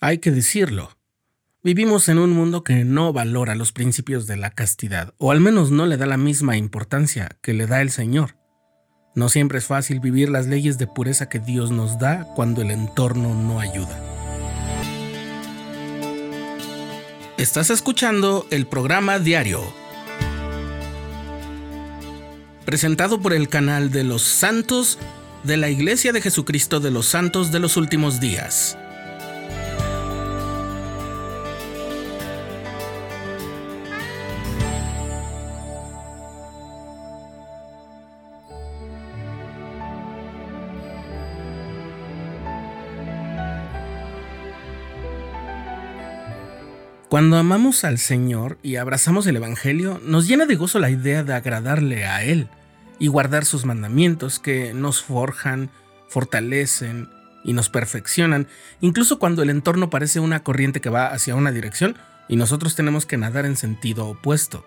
Hay que decirlo. Vivimos en un mundo que no valora los principios de la castidad, o al menos no le da la misma importancia que le da el Señor. No siempre es fácil vivir las leyes de pureza que Dios nos da cuando el entorno no ayuda. Estás escuchando el programa diario, presentado por el canal de los santos de la Iglesia de Jesucristo de los Santos de los Últimos Días. Cuando amamos al Señor y abrazamos el Evangelio, nos llena de gozo la idea de agradarle a Él y guardar sus mandamientos que nos forjan, fortalecen y nos perfeccionan, incluso cuando el entorno parece una corriente que va hacia una dirección y nosotros tenemos que nadar en sentido opuesto.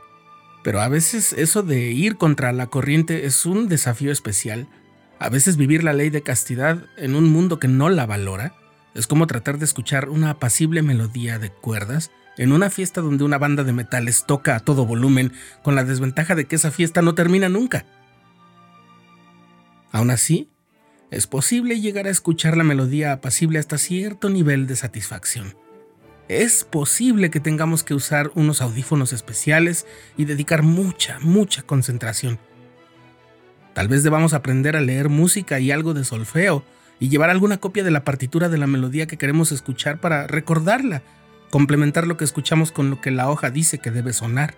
Pero a veces eso de ir contra la corriente es un desafío especial. A veces vivir la ley de castidad en un mundo que no la valora es como tratar de escuchar una apacible melodía de cuerdas en una fiesta donde una banda de metales toca a todo volumen, con la desventaja de que esa fiesta no termina nunca. Aún así, es posible llegar a escuchar la melodía apacible hasta cierto nivel de satisfacción. Es posible que tengamos que usar unos audífonos especiales y dedicar mucha, mucha concentración. Tal vez debamos aprender a leer música y algo de solfeo y llevar alguna copia de la partitura de la melodía que queremos escuchar para recordarla complementar lo que escuchamos con lo que la hoja dice que debe sonar.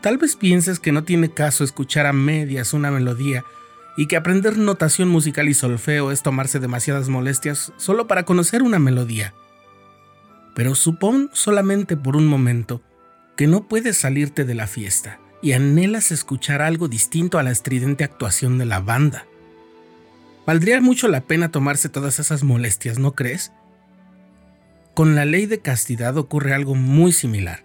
Tal vez pienses que no tiene caso escuchar a medias una melodía y que aprender notación musical y solfeo es tomarse demasiadas molestias solo para conocer una melodía. Pero supón solamente por un momento que no puedes salirte de la fiesta y anhelas escuchar algo distinto a la estridente actuación de la banda. Valdría mucho la pena tomarse todas esas molestias, ¿no crees? Con la ley de castidad ocurre algo muy similar.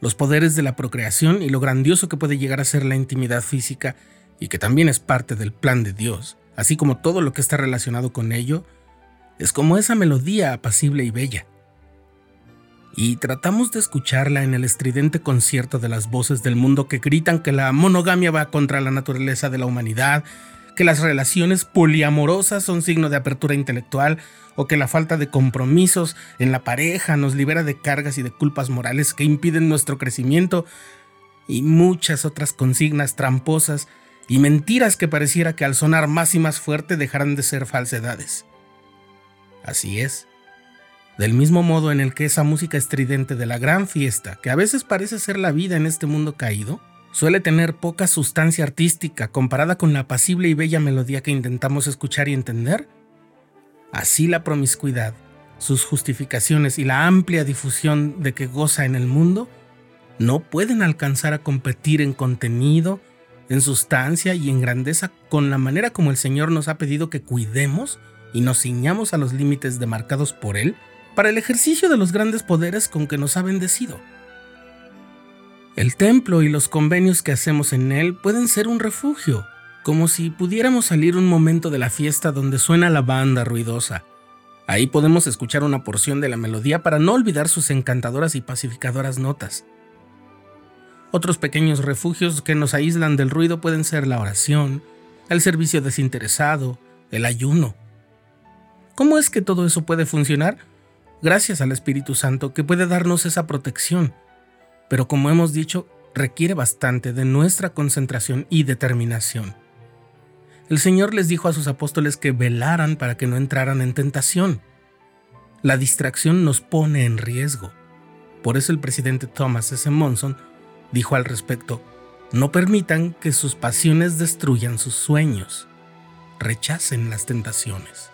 Los poderes de la procreación y lo grandioso que puede llegar a ser la intimidad física, y que también es parte del plan de Dios, así como todo lo que está relacionado con ello, es como esa melodía apacible y bella. Y tratamos de escucharla en el estridente concierto de las voces del mundo que gritan que la monogamia va contra la naturaleza de la humanidad, que las relaciones poliamorosas son signo de apertura intelectual o que la falta de compromisos en la pareja nos libera de cargas y de culpas morales que impiden nuestro crecimiento y muchas otras consignas tramposas y mentiras que pareciera que al sonar más y más fuerte dejarán de ser falsedades. Así es. Del mismo modo en el que esa música estridente de la gran fiesta, que a veces parece ser la vida en este mundo caído, suele tener poca sustancia artística comparada con la apacible y bella melodía que intentamos escuchar y entender? Así la promiscuidad, sus justificaciones y la amplia difusión de que goza en el mundo no pueden alcanzar a competir en contenido, en sustancia y en grandeza con la manera como el Señor nos ha pedido que cuidemos y nos ciñamos a los límites demarcados por Él para el ejercicio de los grandes poderes con que nos ha bendecido. El templo y los convenios que hacemos en él pueden ser un refugio, como si pudiéramos salir un momento de la fiesta donde suena la banda ruidosa. Ahí podemos escuchar una porción de la melodía para no olvidar sus encantadoras y pacificadoras notas. Otros pequeños refugios que nos aíslan del ruido pueden ser la oración, el servicio desinteresado, el ayuno. ¿Cómo es que todo eso puede funcionar? Gracias al Espíritu Santo que puede darnos esa protección pero como hemos dicho, requiere bastante de nuestra concentración y determinación. El Señor les dijo a sus apóstoles que velaran para que no entraran en tentación. La distracción nos pone en riesgo. Por eso el presidente Thomas S. Monson dijo al respecto, no permitan que sus pasiones destruyan sus sueños. Rechacen las tentaciones.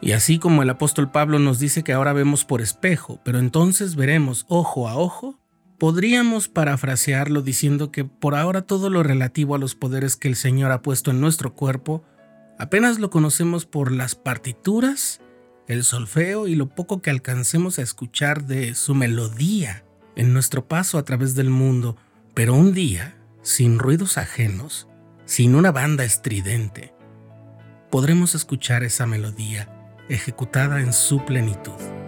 Y así como el apóstol Pablo nos dice que ahora vemos por espejo, pero entonces veremos ojo a ojo, Podríamos parafrasearlo diciendo que por ahora todo lo relativo a los poderes que el Señor ha puesto en nuestro cuerpo apenas lo conocemos por las partituras, el solfeo y lo poco que alcancemos a escuchar de su melodía en nuestro paso a través del mundo, pero un día, sin ruidos ajenos, sin una banda estridente, podremos escuchar esa melodía ejecutada en su plenitud.